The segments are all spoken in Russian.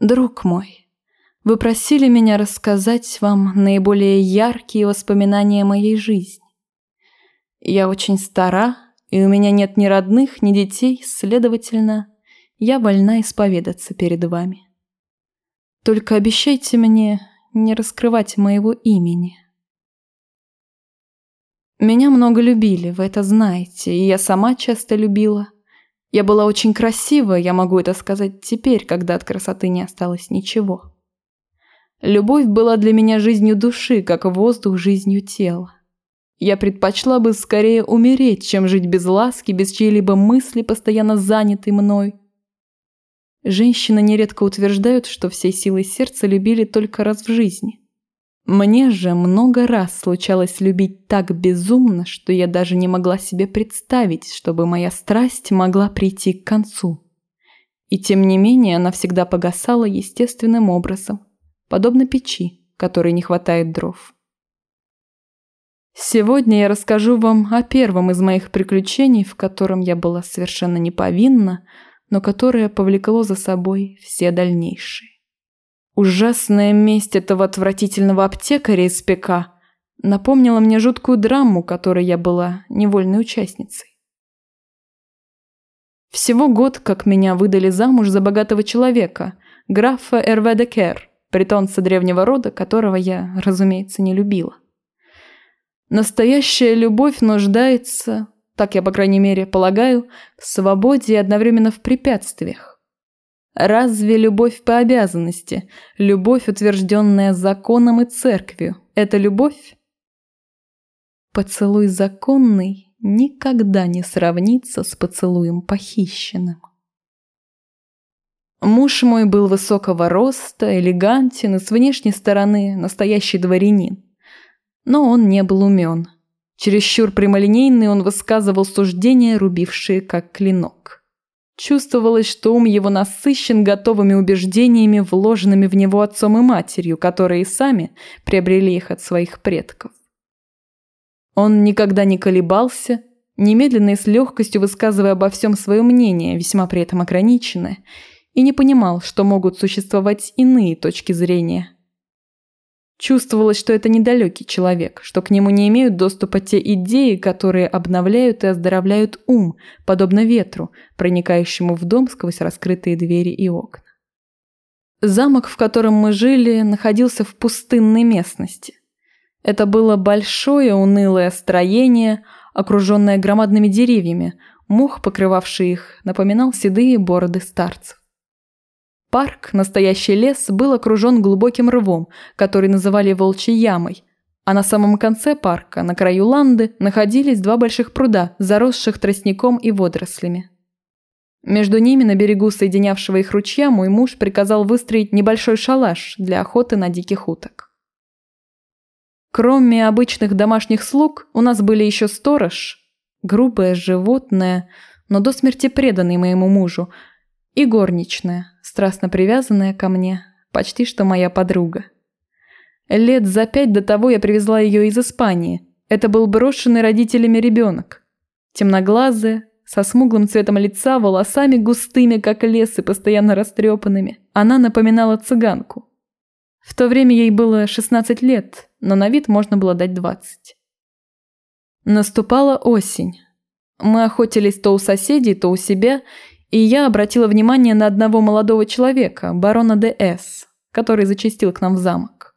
Друг мой, вы просили меня рассказать вам наиболее яркие воспоминания моей жизни. Я очень стара, и у меня нет ни родных, ни детей, следовательно, я вольна исповедаться перед вами. Только обещайте мне не раскрывать моего имени. Меня много любили, вы это знаете, и я сама часто любила. Я была очень красива, я могу это сказать теперь, когда от красоты не осталось ничего. Любовь была для меня жизнью души, как воздух жизнью тела. Я предпочла бы скорее умереть, чем жить без ласки, без чьей-либо мысли, постоянно занятой мной. Женщины нередко утверждают, что всей силой сердца любили только раз в жизни. Мне же много раз случалось любить так безумно, что я даже не могла себе представить, чтобы моя страсть могла прийти к концу. И тем не менее она всегда погасала естественным образом, подобно печи, которой не хватает дров. Сегодня я расскажу вам о первом из моих приключений, в котором я была совершенно не повинна, но которое повлекло за собой все дальнейшие. Ужасная месть этого отвратительного аптекаря из ПК напомнила мне жуткую драму, которой я была невольной участницей. Всего год, как меня выдали замуж за богатого человека, графа Эрве де Кер, притонца древнего рода, которого я, разумеется, не любила. Настоящая любовь нуждается, так я, по крайней мере, полагаю, в свободе и одновременно в препятствиях. Разве любовь по обязанности, любовь, утвержденная законом и церковью, это любовь? Поцелуй законный никогда не сравнится с поцелуем похищенным. Муж мой был высокого роста, элегантен и с внешней стороны настоящий дворянин. Но он не был умен. Чересчур прямолинейный он высказывал суждения, рубившие как клинок. Чувствовалось, что ум его насыщен готовыми убеждениями, вложенными в него отцом и матерью, которые и сами приобрели их от своих предков. Он никогда не колебался, немедленно и с легкостью высказывая обо всем свое мнение, весьма при этом ограниченное, и не понимал, что могут существовать иные точки зрения, Чувствовалось, что это недалекий человек, что к нему не имеют доступа те идеи, которые обновляют и оздоровляют ум, подобно ветру, проникающему в дом сквозь раскрытые двери и окна. Замок, в котором мы жили, находился в пустынной местности. Это было большое унылое строение, окруженное громадными деревьями, мох, покрывавший их, напоминал седые бороды старцев. Парк, настоящий лес, был окружен глубоким рвом, который называли Волчьей ямой. А на самом конце парка, на краю ланды, находились два больших пруда, заросших тростником и водорослями. Между ними, на берегу соединявшего их ручья, мой муж приказал выстроить небольшой шалаш для охоты на диких уток. Кроме обычных домашних слуг, у нас были еще сторож, грубое животное, но до смерти преданный моему мужу, и горничная, страстно привязанная ко мне, почти что моя подруга. Лет за пять до того я привезла ее из Испании. Это был брошенный родителями ребенок. Темноглазая, со смуглым цветом лица, волосами густыми, как лес, и постоянно растрепанными. Она напоминала цыганку. В то время ей было 16 лет, но на вид можно было дать 20. Наступала осень. Мы охотились то у соседей, то у себя, и я обратила внимание на одного молодого человека, барона Д.С., который зачастил к нам в замок.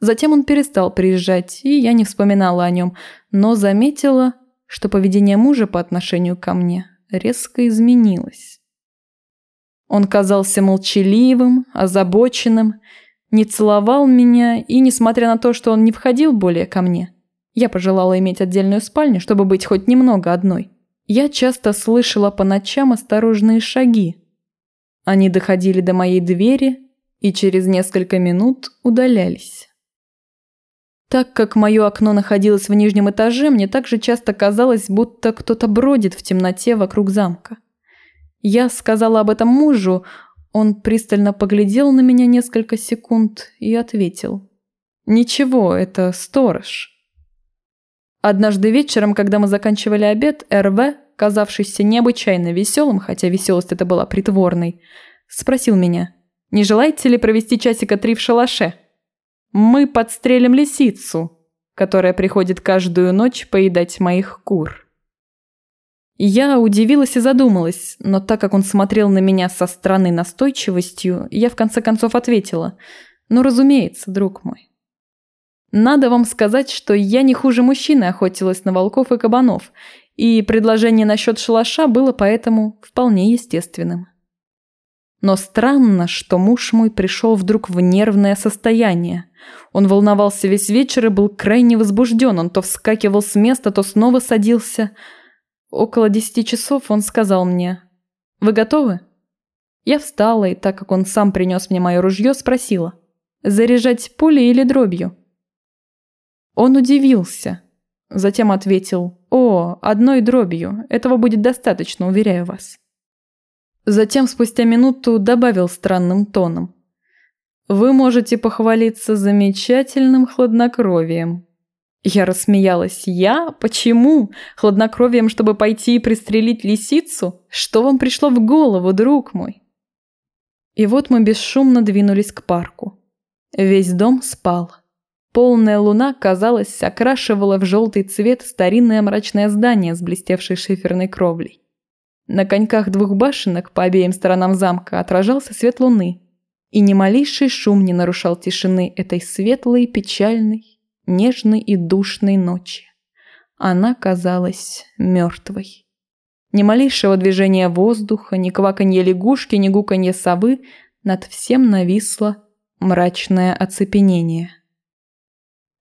Затем он перестал приезжать, и я не вспоминала о нем, но заметила, что поведение мужа по отношению ко мне резко изменилось. Он казался молчаливым, озабоченным, не целовал меня, и, несмотря на то, что он не входил более ко мне, я пожелала иметь отдельную спальню, чтобы быть хоть немного одной – я часто слышала по ночам осторожные шаги. Они доходили до моей двери и через несколько минут удалялись. Так как мое окно находилось в нижнем этаже, мне также часто казалось, будто кто-то бродит в темноте вокруг замка. Я сказала об этом мужу, он пристально поглядел на меня несколько секунд и ответил. «Ничего, это сторож». Однажды вечером, когда мы заканчивали обед, РВ, казавшийся необычайно веселым, хотя веселость это была притворной, спросил меня, Не желаете ли провести часика три в шалаше? Мы подстрелим лисицу, которая приходит каждую ночь поедать моих кур». Я удивилась и задумалась, но так как он смотрел на меня со странной настойчивостью, я в конце концов ответила. «Ну, разумеется, друг мой». Надо вам сказать, что я не хуже мужчины охотилась на волков и кабанов, и предложение насчет шалаша было поэтому вполне естественным. Но странно, что муж мой пришел вдруг в нервное состояние. Он волновался весь вечер и был крайне возбужден. Он то вскакивал с места, то снова садился – Около десяти часов он сказал мне «Вы готовы?» Я встала и, так как он сам принес мне мое ружье, спросила «Заряжать пулей или дробью?» Он удивился, затем ответил «О, одной дробью, этого будет достаточно, уверяю вас». Затем спустя минуту добавил странным тоном «Вы можете похвалиться замечательным хладнокровием». Я рассмеялась. «Я? Почему? Хладнокровием, чтобы пойти и пристрелить лисицу? Что вам пришло в голову, друг мой?» И вот мы бесшумно двинулись к парку. Весь дом спал. Полная луна, казалось, окрашивала в желтый цвет старинное мрачное здание с блестевшей шиферной кровлей. На коньках двух башенок по обеим сторонам замка отражался свет луны, и ни малейший шум не нарушал тишины этой светлой, печальной, нежной и душной ночи. Она казалась мертвой. Ни малейшего движения воздуха, ни кваканье лягушки, ни гуканье совы, над всем нависло мрачное оцепенение.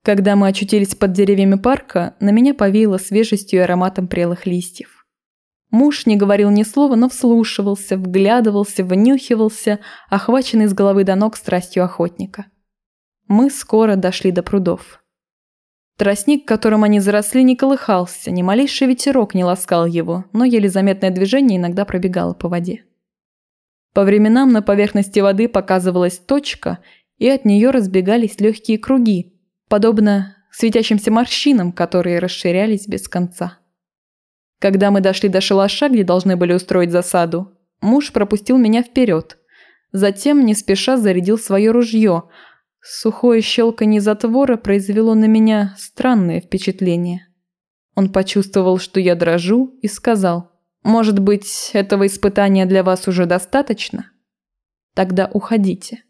Когда мы очутились под деревьями парка, на меня повеяло свежестью и ароматом прелых листьев. Муж не говорил ни слова, но вслушивался, вглядывался, внюхивался, охваченный с головы до ног страстью охотника. Мы скоро дошли до прудов. Тростник, которым они заросли, не колыхался, ни малейший ветерок не ласкал его, но еле заметное движение иногда пробегало по воде. По временам на поверхности воды показывалась точка, и от нее разбегались легкие круги, подобно светящимся морщинам, которые расширялись без конца. Когда мы дошли до шалаша, где должны были устроить засаду, муж пропустил меня вперед. Затем, не спеша, зарядил свое ружье – Сухое щелканье затвора произвело на меня странное впечатление. Он почувствовал, что я дрожу, и сказал, «Может быть, этого испытания для вас уже достаточно? Тогда уходите».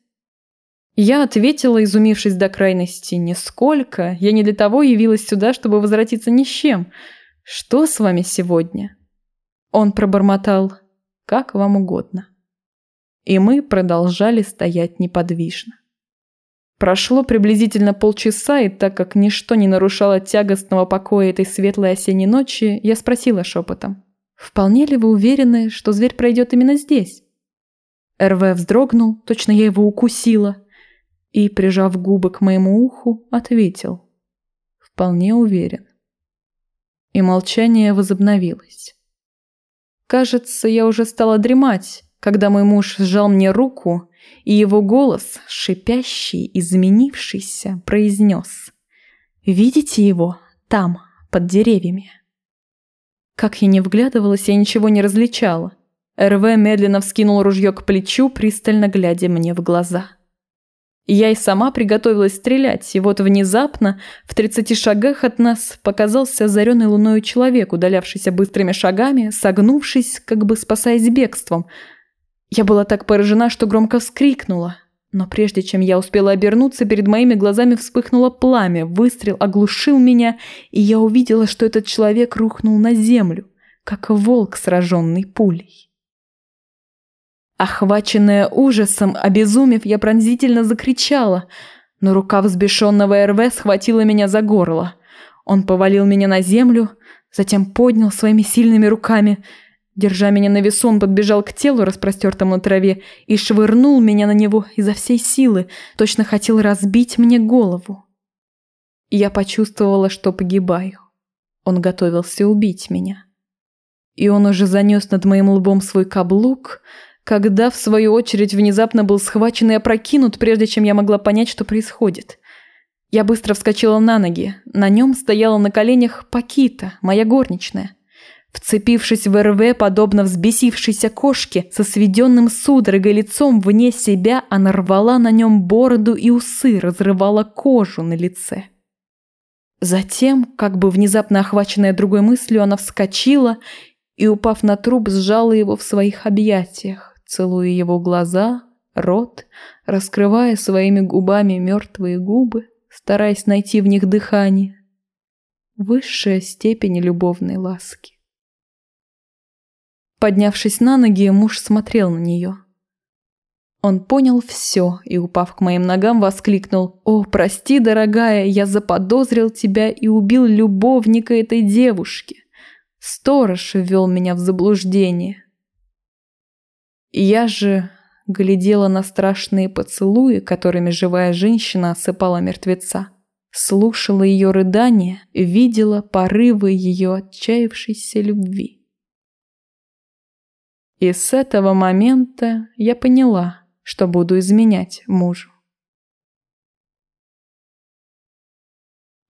Я ответила, изумившись до крайности, «Нисколько, я не для того явилась сюда, чтобы возвратиться ни с чем. Что с вами сегодня?» Он пробормотал, «Как вам угодно». И мы продолжали стоять неподвижно. Прошло приблизительно полчаса, и так как ничто не нарушало тягостного покоя этой светлой осенней ночи, я спросила шепотом. «Вполне ли вы уверены, что зверь пройдет именно здесь?» РВ вздрогнул, точно я его укусила, и, прижав губы к моему уху, ответил. «Вполне уверен». И молчание возобновилось. Кажется, я уже стала дремать, когда мой муж сжал мне руку и его голос, шипящий, изменившийся, произнес «Видите его? Там, под деревьями». Как я не вглядывалась, я ничего не различала. РВ медленно вскинул ружье к плечу, пристально глядя мне в глаза. Я и сама приготовилась стрелять, и вот внезапно, в тридцати шагах от нас, показался озаренный луною человек, удалявшийся быстрыми шагами, согнувшись, как бы спасаясь бегством – я была так поражена, что громко вскрикнула. Но прежде чем я успела обернуться, перед моими глазами вспыхнуло пламя, выстрел оглушил меня, и я увидела, что этот человек рухнул на землю, как волк, сраженный пулей. Охваченная ужасом, обезумев, я пронзительно закричала, но рука взбешенного РВ схватила меня за горло. Он повалил меня на землю, затем поднял своими сильными руками – Держа меня на весу, он подбежал к телу, распростертому на траве, и швырнул меня на него изо всей силы, точно хотел разбить мне голову. Я почувствовала, что погибаю. Он готовился убить меня. И он уже занес над моим лбом свой каблук, когда, в свою очередь, внезапно был схвачен и опрокинут, прежде чем я могла понять, что происходит. Я быстро вскочила на ноги. На нем стояла на коленях Пакита, моя горничная. Вцепившись в РВ, подобно взбесившейся кошке, со сведенным судорогой лицом вне себя, она рвала на нем бороду и усы, разрывала кожу на лице. Затем, как бы внезапно охваченная другой мыслью, она вскочила и, упав на труп, сжала его в своих объятиях, целуя его глаза, рот, раскрывая своими губами мертвые губы, стараясь найти в них дыхание. Высшая степень любовной ласки. Поднявшись на ноги, муж смотрел на нее. Он понял все и, упав к моим ногам, воскликнул «О, прости, дорогая, я заподозрил тебя и убил любовника этой девушки. Сторож ввел меня в заблуждение». Я же глядела на страшные поцелуи, которыми живая женщина осыпала мертвеца. Слушала ее рыдания, видела порывы ее отчаявшейся любви. И с этого момента я поняла, что буду изменять мужу.